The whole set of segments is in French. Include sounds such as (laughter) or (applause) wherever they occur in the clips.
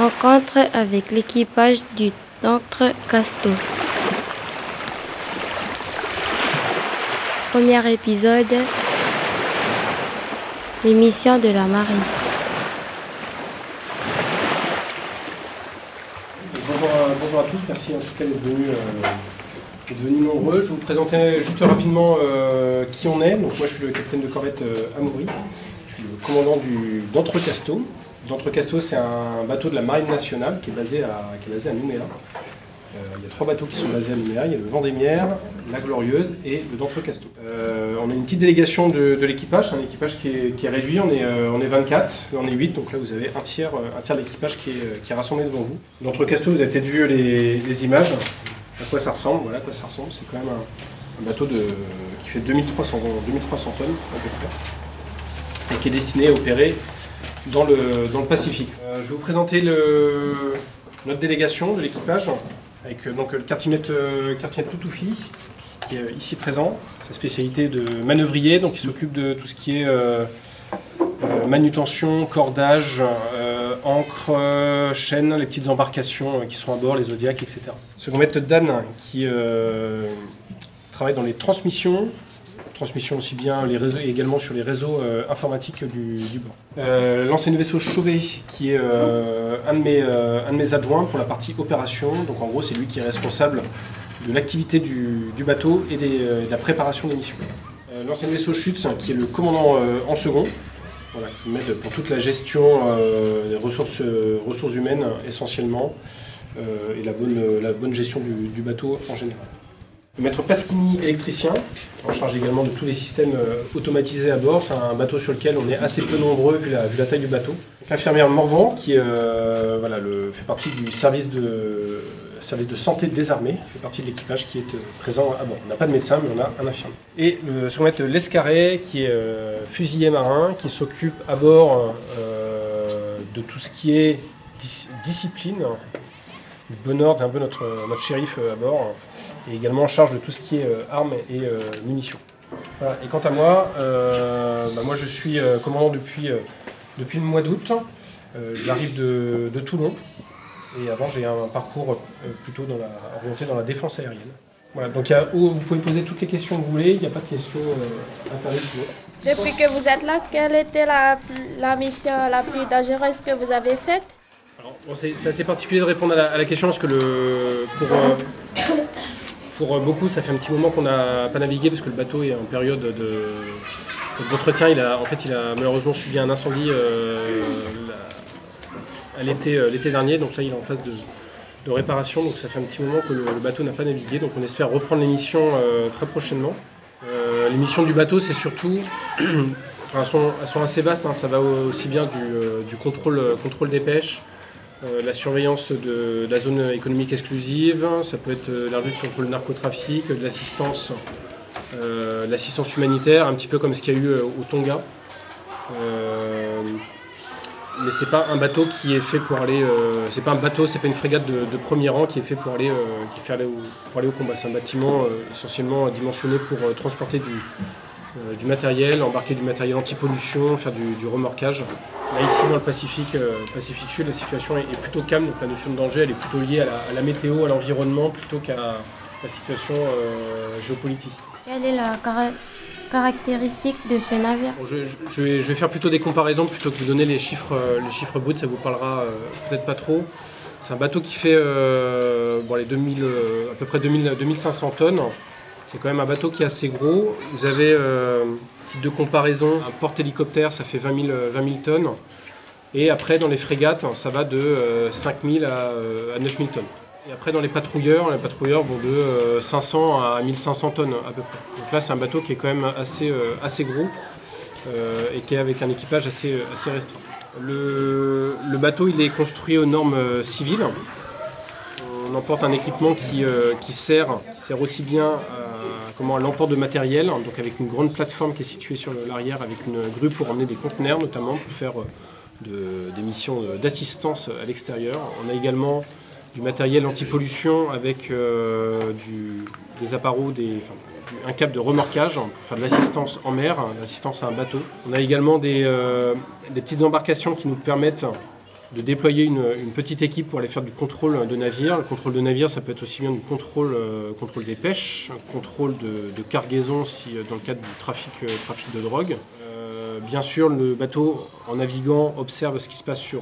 Rencontre avec l'équipage du D'encre Casto. Premier épisode. L'émission de la marine. Bonjour à, bonjour à tous, merci en tout cas d'être venus, euh, nombreux. Je vais vous présenter juste rapidement euh, qui on est. Donc moi je suis le capitaine de corvette euh, Amaury. Je suis le commandant du d'Entrecasteau. D'Entrecasteau c'est un bateau de la marine nationale qui est basé à, qui est basé à Nouméa. Euh, il y a trois bateaux qui sont basés à Nouméa. Il y a le Vendémiaire, la Glorieuse et le d'Entrecasteau. Euh, on a une petite délégation de, l'équipage, un équipage qui est, réduit. On est, euh, on est 24, on est 8, donc là vous avez un tiers, euh, un tiers de l'équipage qui est, qui est rassemblé devant vous. D'Entrecasteau, vous avez peut-être vu les, images, à quoi ça ressemble. Voilà à quoi ça ressemble. C'est quand même un, bateau de, qui fait 2300, 2300 tonnes et qui est destiné à opérer dans le, dans le Pacifique. Euh, je vais vous présenter notre délégation de l'équipage avec euh, donc, le quartier-maître euh, Toutoufi, qui est euh, ici présent. Sa spécialité de manœuvrier, donc il s'occupe de tout ce qui est manutention, cordage, ancre, chaîne, les petites embarcations qui sont à bord, les zodiacs, etc. Second maître Dan, qui travaille dans les transmissions, transmission aussi bien les également sur les réseaux euh, informatiques du, du bord. Euh, L'ancien vaisseau Chauvet, qui est euh, un, de mes, un de mes adjoints pour la partie opération. Donc en gros, c'est lui qui est responsable de l'activité du, du bateau et des, de la préparation des missions. L'ancien vaisseau Chute, qui est le commandant en second, qui m'aide pour toute la gestion des ressources, ressources humaines essentiellement et la bonne, la bonne gestion du, du bateau en général. Maître Pasquini, électricien, en charge également de tous les systèmes euh, automatisés à bord. C'est un bateau sur lequel on est assez peu nombreux vu la, taille du bateau. L'infirmière Morvan, qui euh, fait partie du service de, santé des armées, fait partie de l'équipage qui est euh, présent à bord. On n'a pas de médecin, mais on a un infirmier. Et le second maître Lescarré, qui est euh, fusilier marin, qui s'occupe à bord de tout ce qui est dis- discipline, bon ordre, un peu notre, shérif à bord et également en charge de tout ce qui est euh, armes et euh, munitions. Voilà. Et quant à moi, euh, bah, moi je suis euh, commandant depuis, euh, depuis le mois d'août. Euh, J'arrive de, de Toulon et avant j'ai un parcours euh, plutôt dans la, orienté dans la défense aérienne. Voilà, donc il y a- oh, vous pouvez poser toutes les questions que vous voulez, il n'y a pas de questions euh, autre. Depuis que vous êtes là, quelle était la, la mission la plus dangereuse que vous avez faite? Alors, bon, c'est c'est assez particulier de répondre à la, à la question parce que le, pour, euh, pour euh, beaucoup, ça fait un petit moment qu'on n'a pas navigué parce que le bateau est en période de d'entretien. Il a, en fait, il a malheureusement subi un incendie euh, l'été euh, l'été dernier, donc là, il est en phase de, réparation. Donc ça fait un petit moment que le, bateau n'a pas navigué. Donc on espère reprendre les missions euh, très prochainement. Les missions du bateau, c'est surtout (clears throat) Enfin, elles, sont, assez vastes, hein. ça va au- aussi bien du, du contrôle, contrôle des pêches, euh, la surveillance de, la zone économique exclusive, ça peut être euh, la lutte contre le narcotrafic, l'assistance, euh, l'assistance humanitaire, un petit peu comme ce qu'il y a eu au Tonga. Mais c'est pas un bateau qui est fait pour aller, c'est pas un bateau, c'est pas une frégate de, premier rang qui est fait pour aller, qui fait pour aller au combat. C'est un bâtiment essentiellement dimensionné pour transporter du, euh, du matériel, embarquer du matériel anti-pollution, faire du, du remorquage. Là, ici, dans le Pacifique, euh, Pacifique Sud, la situation est, est plutôt calme, donc la notion de danger, elle est plutôt liée à la, à la météo, à l'environnement, plutôt qu'à la situation euh, géopolitique. Quelle est la cara- caractéristique de ce navire? Bon, je, vais, je vais faire plutôt des comparaisons plutôt que de vous donner les chiffres, les chiffres bruts, ça vous parlera peut-être pas trop. C'est un bateau qui fait bon, les 2000, euh, à peu près 2000, 2500 tonnes. C'est quand même un bateau qui est assez gros. Vous avez, euh, de comparaison, un porte-hélicoptère, ça fait 20 000, euh, 20 000 tonnes. Et après, dans les frégates, ça va de euh, 5 000 à, euh, à 9 000 tonnes. Et après, dans les patrouilleurs, les patrouilleurs vont de euh, 500 à 1500 tonnes à peu près. Donc là, c'est un bateau qui est quand même assez, euh, assez gros euh, et qui est avec un équipage assez, euh, assez restreint. Le, le bateau, il est construit aux normes euh, civiles. On emporte un équipement qui, euh, sert, sert aussi bien à, comment, à l'emport de matériel, donc avec une grande plateforme qui est située sur l'arrière, avec une grue pour emmener des conteneurs notamment, pour faire euh, de- des missions euh, d'assistance à l'extérieur. On a également du matériel anti-pollution avec euh, des appareaux, des, enfin, un câble de remorquage pour faire de l'assistance en mer, hein, l'assistance à un bateau. On a également euh, des petites embarcations qui nous permettent de déployer une, petite équipe pour aller faire du contrôle de navire. Le contrôle de navire, ça peut être aussi bien du contrôle, euh, contrôle des pêches, contrôle de, cargaison si, euh, dans le cadre du trafic, euh, trafic de drogue. Bien sûr, le bateau, en naviguant, observe ce qui se passe sur,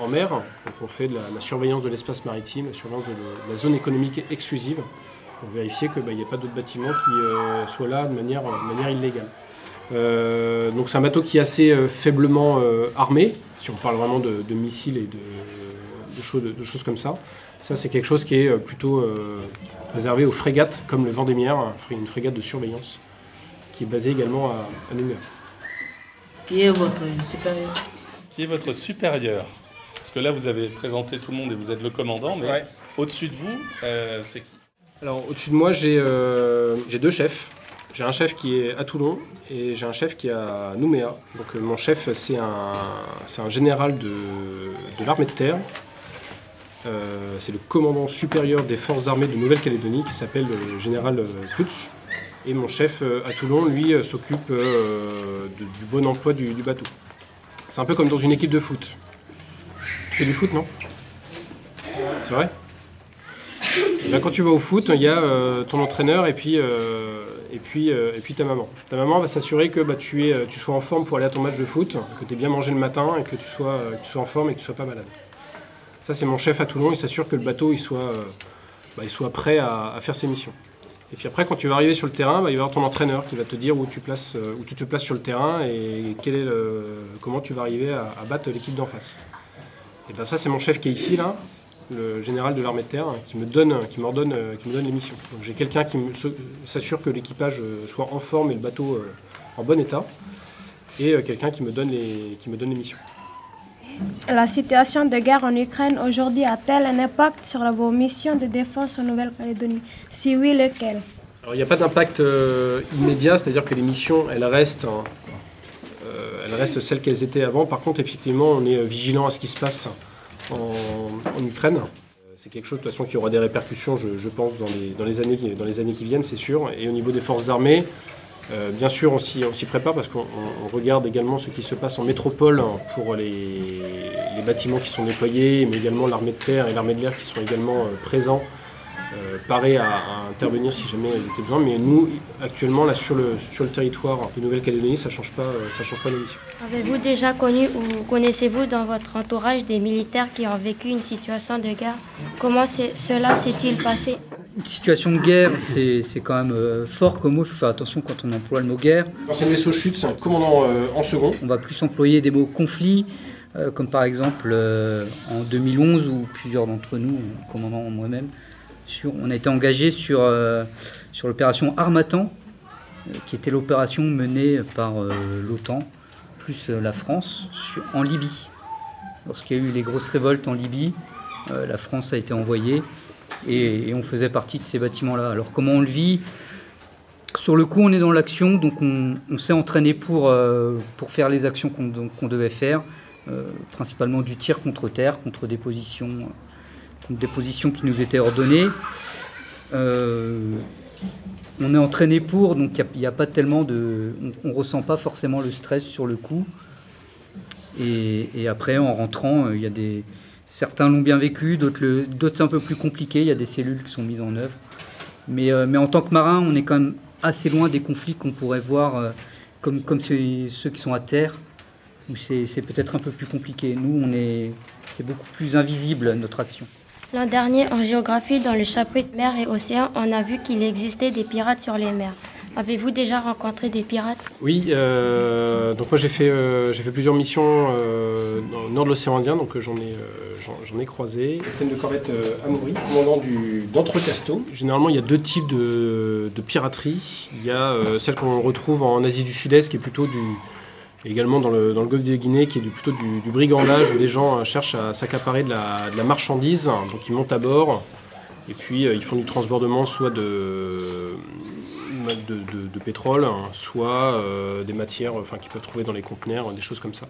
en mer. Donc on fait de la, la surveillance de l'espace maritime, la surveillance de, la zone économique exclusive, pour vérifier qu'il n'y ait pas d'autres bâtiments qui soient là de manière, de manière illégale. Euh, donc c'est un bateau qui est assez euh, faiblement euh, armé, si on parle vraiment de, de missiles et de, de choses, de choses comme ça. Ça c'est quelque chose qui est plutôt euh, réservé aux frégates, comme le Vendémiaire, fré- une frégate de surveillance, qui est basée également à, à Nouméa. Qui est votre supérieur? Qui est votre supérieur? Parce que là, vous avez présenté tout le monde et vous êtes le commandant, mais Ouais. au-dessus de vous, euh, c'est qui? Alors au-dessus de moi j'ai euh, j'ai deux chefs. J'ai un chef qui est à Toulon et j'ai un chef qui est à Nouméa. Donc euh, mon chef c'est un, c'est un général de, de l'armée de terre. Euh, c'est le commandant supérieur des forces armées de Nouvelle-Calédonie qui s'appelle le général euh, Putz. Et mon chef euh, à Toulon, lui, euh, s'occupe euh, du bon emploi du, bateau. C'est un peu comme dans une équipe de foot. Tu fais du foot, non? C'est vrai? Eh ben, quand tu vas au foot, il y a euh, ton entraîneur et puis, euh, et, puis, euh, et puis ta maman. Ta maman va s'assurer que bah, tu, es, euh, tu sois en forme pour aller à ton match de foot, que tu aies bien mangé le matin et que tu, sois, euh, tu sois en forme et que tu sois pas malade. Ça, c'est mon chef à Toulon. Il s'assure que le bateau il soit, bah, il soit prêt à, faire ses missions. Et puis après, quand tu vas arriver sur le terrain, bah, il va y avoir ton entraîneur qui va te dire où tu, places, où tu te places sur le terrain et comment tu vas arriver à, à battre l'équipe d'en face. Et ben ça, c'est mon chef qui est ici, là, le général de l'armée de terre, qui me donne, qui m'ordonne, qui me donne les missions. Donc j'ai quelqu'un qui s'assure que l'équipage euh, soit en forme et le bateau euh, en bon état, et euh, quelqu'un qui me donne les, qui me donne les missions. La situation de guerre en Ukraine aujourd'hui a-t-elle un impact sur vos missions de défense en Nouvelle-Calédonie? Si oui, lequel? Alors il n'y a pas d'impact euh, immédiat, c'est-à-dire que les missions, elles restent, hein, euh, elles restent celles qu'elles étaient avant. Par contre, effectivement, on est vigilant à ce qui se passe en, Ukraine. Euh, C'est quelque chose de toute façon qui aura des répercussions, je, pense, dans les, dans, les années qui, dans les années qui viennent, c'est sûr. Et au niveau des forces armées, euh, bien sûr, on s'y prépare parce qu'on on- on regarde également ce qui se passe en métropole pour les, les bâtiments qui sont déployés, mais également l'armée de terre et l'armée de l'air qui sont également euh, présents euh, paré à, à intervenir si jamais il était besoin. Mais nous, actuellement, là, sur le, sur le territoire de Nouvelle-Calédonie, ça ne change pas, euh, ça change pas. Avez-vous déjà connu ou connaissez-vous dans votre entourage des militaires qui ont vécu une situation de guerre? Comment cela s'est-il passé? Une situation de guerre, c'est c'est quand même euh, fort comme mot. Il faut faire attention quand on emploie le mot guerre. L'ancien vaisseau chute, c'est un commandant euh, en second. On va plus employer des mots conflit, euh, comme par exemple euh, en 2011 où plusieurs d'entre nous, commandant moi-même, on a été engagés sur, euh, l'opération Armatan, euh, qui était l'opération menée par euh, l'OTAN, plus la France, en Libye. Lorsqu'il y a eu les grosses révoltes en Libye, la France a été envoyée et, on faisait partie de ces bâtiments-là. Alors comment on le vit? Sur le coup, on est dans l'action, donc on, s'est entraîné pour, faire les actions qu'on devait faire, principalement du tir contre terre, contre des positions, des positions qui nous étaient ordonnées. Euh, on est entraîné pour, donc il n'y a, pas tellement de. On ne ressent pas forcément le stress sur le coup. Et, après, en rentrant, euh, il y a des. Certains l'ont bien vécu, d'autres c'est un peu plus compliqué, il y a des cellules qui sont mises en œuvre. Mais, euh, mais en tant que marin, on est quand même assez loin des conflits qu'on pourrait voir, euh, comme, ceux, ceux qui sont à terre, où c'est peut-être un peu plus compliqué. Nous, on est, c'est beaucoup plus invisible notre action. L'an dernier, en géographie, dans le chapitre mer et océan, on a vu qu'il existait des pirates sur les mers. Avez-vous déjà rencontré des pirates? Oui, euh, donc moi j'ai fait, euh, j'ai fait plusieurs missions euh, dans le nord de l'océan Indien, donc euh, j'en ai, croisé. Capitaine de corvette Amaury, commandant du, d'Entrecasteaux. Généralement, il y a deux types de, de piraterie. Il y a celle qu'on retrouve en Asie du Sud-Est, qui est plutôt du, également dans le, dans le golfe de Guinée, qui est plutôt du, brigandage, où des gens euh, cherchent à s'accaparer de la, de la marchandise, donc ils montent à bord. Et puis euh, ils font du transbordement soit de, de, de- pétrole, hein, soit euh, des matières qu'ils peuvent trouver dans les conteneurs, des choses comme ça.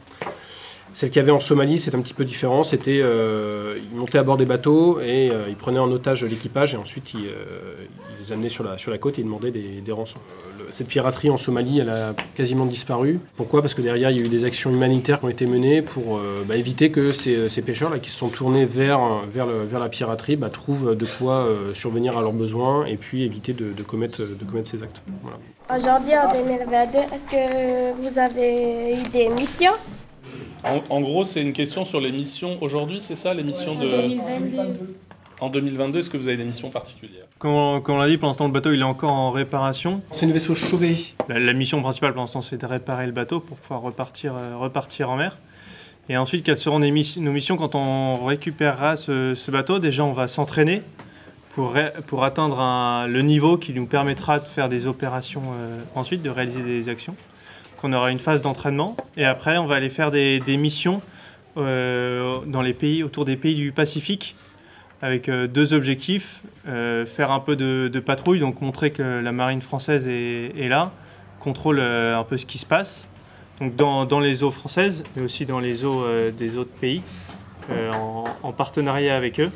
Celle qu'il y avait en Somalie, c'est un petit peu différent. C'était, euh, ils montaient à bord des bateaux et euh, ils prenaient en otage l'équipage et ensuite ils, euh, ils les amenaient sur la, sur la côte et ils demandaient des, des rançons. Euh, cette piraterie en Somalie, elle a quasiment disparu. Pourquoi? Parce que derrière, il y a eu des actions humanitaires qui ont été menées pour bah, éviter que ces, ces pêcheurs-là qui se sont tournés vers, vers, le- vers la piraterie bah, trouvent de quoi survenir à leurs besoins et puis éviter de, commettre, de commettre ces actes. Aujourd'hui, en 2022, est-ce que vous avez eu des missions? En, en gros, c'est une question sur les missions aujourd'hui, c'est ça, les missions de... En 2022, est-ce que vous avez des missions particulières? Comme on, comme on l'a dit, pour l'instant, le bateau il est encore en réparation. C'est une vaisseau Chauvet. La, la mission principale pour l'instant, c'est de réparer le bateau pour pouvoir repartir, euh, repartir en mer. Et ensuite, quelles seront nos missions quand on récupérera ce, ce bateau? Déjà, on va s'entraîner pour, ré- pour atteindre un- le niveau qui nous permettra de faire des opérations euh, ensuite, de réaliser des actions. Donc, on aura une phase d'entraînement et après, on va aller faire des, missions euh, dans les pays, autour des pays du Pacifique avec euh, deux objectifs. Euh, faire un peu de, patrouille, donc montrer que la marine française est, là, contrôle un peu ce qui se passe, donc dans, les eaux françaises, mais aussi dans les eaux des autres pays, en, en partenariat avec eux.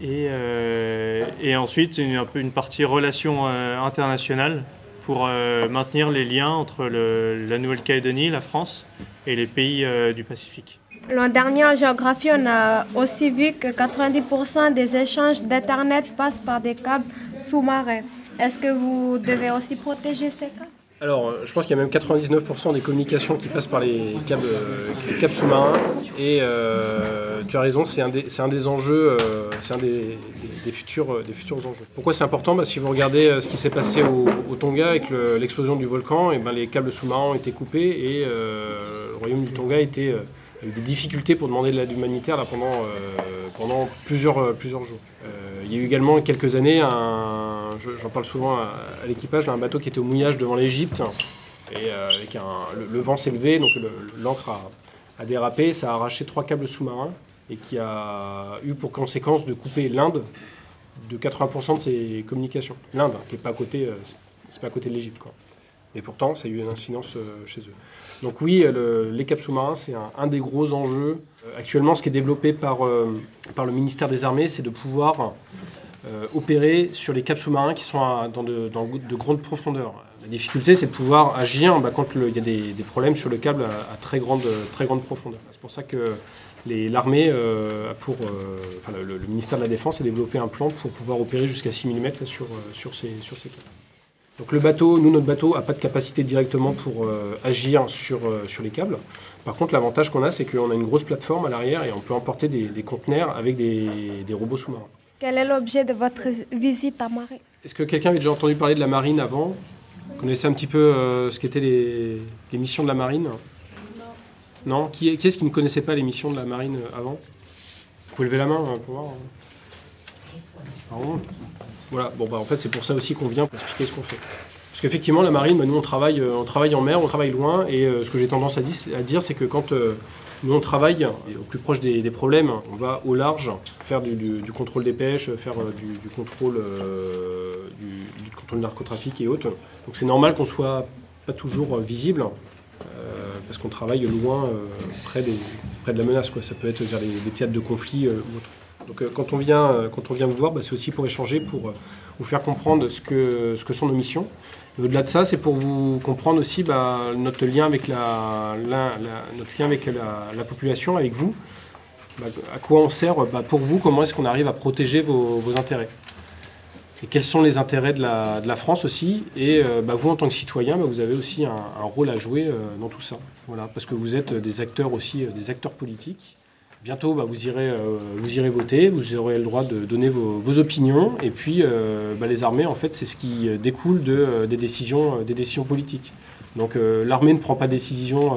Et, ensuite, une, partie relations internationales pour euh, maintenir les liens entre le- la Nouvelle-Calédonie, la France et les pays euh, du Pacifique. L'an dernier, en géographie, on a aussi vu que 90% des échanges d'Internet passent par des câbles sous-marins. Est-ce que vous devez aussi protéger ces câbles? Alors, euh, je pense qu'il y a même 99% des communications qui passent par les câbles, euh, sous-marins. Et euh, tu as raison, c'est un, des- un des enjeux, c'est un des, futurs, des futurs enjeux. Pourquoi c'est important? Bah, Si vous regardez ce qui s'est passé au, Tonga avec le- l'explosion du volcan, et ben, les câbles sous-marins ont été coupés et le royaume du Tonga a eu des difficultés pour demander de l'aide humanitaire là, pendant, pendant plusieurs, plusieurs jours. Il y a eu également quelques années, un, j'en parle souvent à, l'équipage, là, un bateau qui était au mouillage devant l'Égypte et euh, avec le, vent s'est levé, donc l'ancre a, dérapé, ça a arraché trois câbles sous-marins et qui a eu pour conséquence de couper l'Inde de 80% de ses communications. L'Inde, qui n'est pas à côté, euh, c'est- pas à côté de l'Égypte, quoi. Et pourtant, ça a eu une incidence euh, chez eux. Donc oui, le- les câbles sous-marins, c'est un, des gros enjeux. Actuellement, ce qui est développé par, le ministère des Armées, c'est de pouvoir opérer sur les câbles sous-marins qui sont dans, de, grandes profondeurs. La difficulté, c'est de pouvoir agir quand il y a des, problèmes sur le câble à, très, grande, profondeur. C'est pour ça que l'armée, euh, euh, le, ministère de la Défense a développé un plan pour pouvoir opérer jusqu'à 6 mm là, sur, euh, ces, câbles. Donc le bateau, nous, notre bateau n'a pas de capacité directement pour euh, agir sur, euh, les câbles. Par contre, l'avantage qu'on a, c'est qu'on a une grosse plateforme à l'arrière et on peut emporter des, des conteneurs avec des, des robots sous-marins. Quel est l'objet de votre visite à Marais Est-ce que quelqu'un avait déjà entendu parler de la marine avant? Vous connaissez un petit peu euh, ce qu'étaient les, missions de la marine? Non. Qui, est- qui est-ce qui ne connaissait pas les missions de la marine euh, avant? Vous pouvez lever la main euh, pour voir. Pardon. Voilà, bon bah en fait c'est pour ça aussi qu'on vient pour expliquer ce qu'on fait. Parce qu'effectivement la marine, bah, nous on travaille, euh, on travaille en mer, on travaille loin, et euh, ce que j'ai tendance à, dire c'est que quand euh, nous on travaille au plus proche des, problèmes, on va au large faire du, contrôle des pêches, faire du, du contrôle du, contrôle narcotrafic et autres. Donc c'est normal qu'on soit pas toujours visible. parce qu'on travaille loin, près, de la menace. Quoi. Ça peut être vers les, les théâtres de conflit ou autre. Donc euh, quand, on vient, euh, quand on vient vous voir, bah, c'est aussi pour échanger, pour euh, vous faire comprendre ce que, ce que sont nos missions. Au-delà de ça, c'est pour vous comprendre aussi bah, notre lien avec la, notre lien avec la, la population, avec vous. Bah, à quoi on sert pour vous Comment est-ce qu'on arrive à protéger vos, intérêts? Et quels sont les intérêts de la, de la France aussi? Et vous, en tant que citoyen, vous avez aussi un, rôle à jouer dans tout ça. Voilà, parce que vous êtes des acteurs aussi, des acteurs politiques. Bientôt, bah, vous, irez, euh, vous irez voter, vous aurez le droit de donner vos, opinions. Et puis, euh, bah, les armées, en fait, c'est ce qui euh, découle de, des, décisions, politiques. Donc, l'armée ne prend pas de décision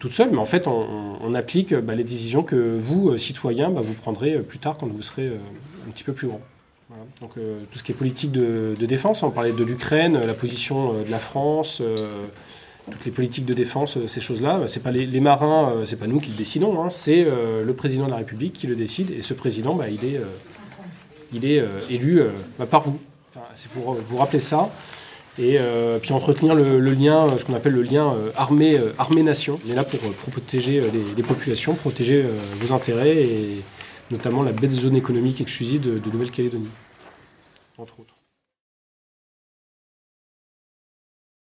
toute seule, mais en fait, on, applique bah, les décisions que vous, citoyens, vous prendrez plus tard quand vous serez un petit peu plus grand. Donc, tout ce qui est politique de, de défense, on parlait de l'Ukraine, la position de la France toutes les politiques de défense, euh, ces choses-là, bah, c'est pas les, marins, euh, c'est pas nous qui le décidons, hein, c'est euh, le président de la République qui le décide, et ce président, bah, il est, il est élu bah, par vous. C'est pour vous rappeler ça et puis entretenir le, lien, ce qu'on appelle le lien armée-armée-nation. On est là pour, protéger les, populations, protéger vos intérêts et notamment la belle zone économique exclusive de, de Nouvelle-Calédonie, entre autres.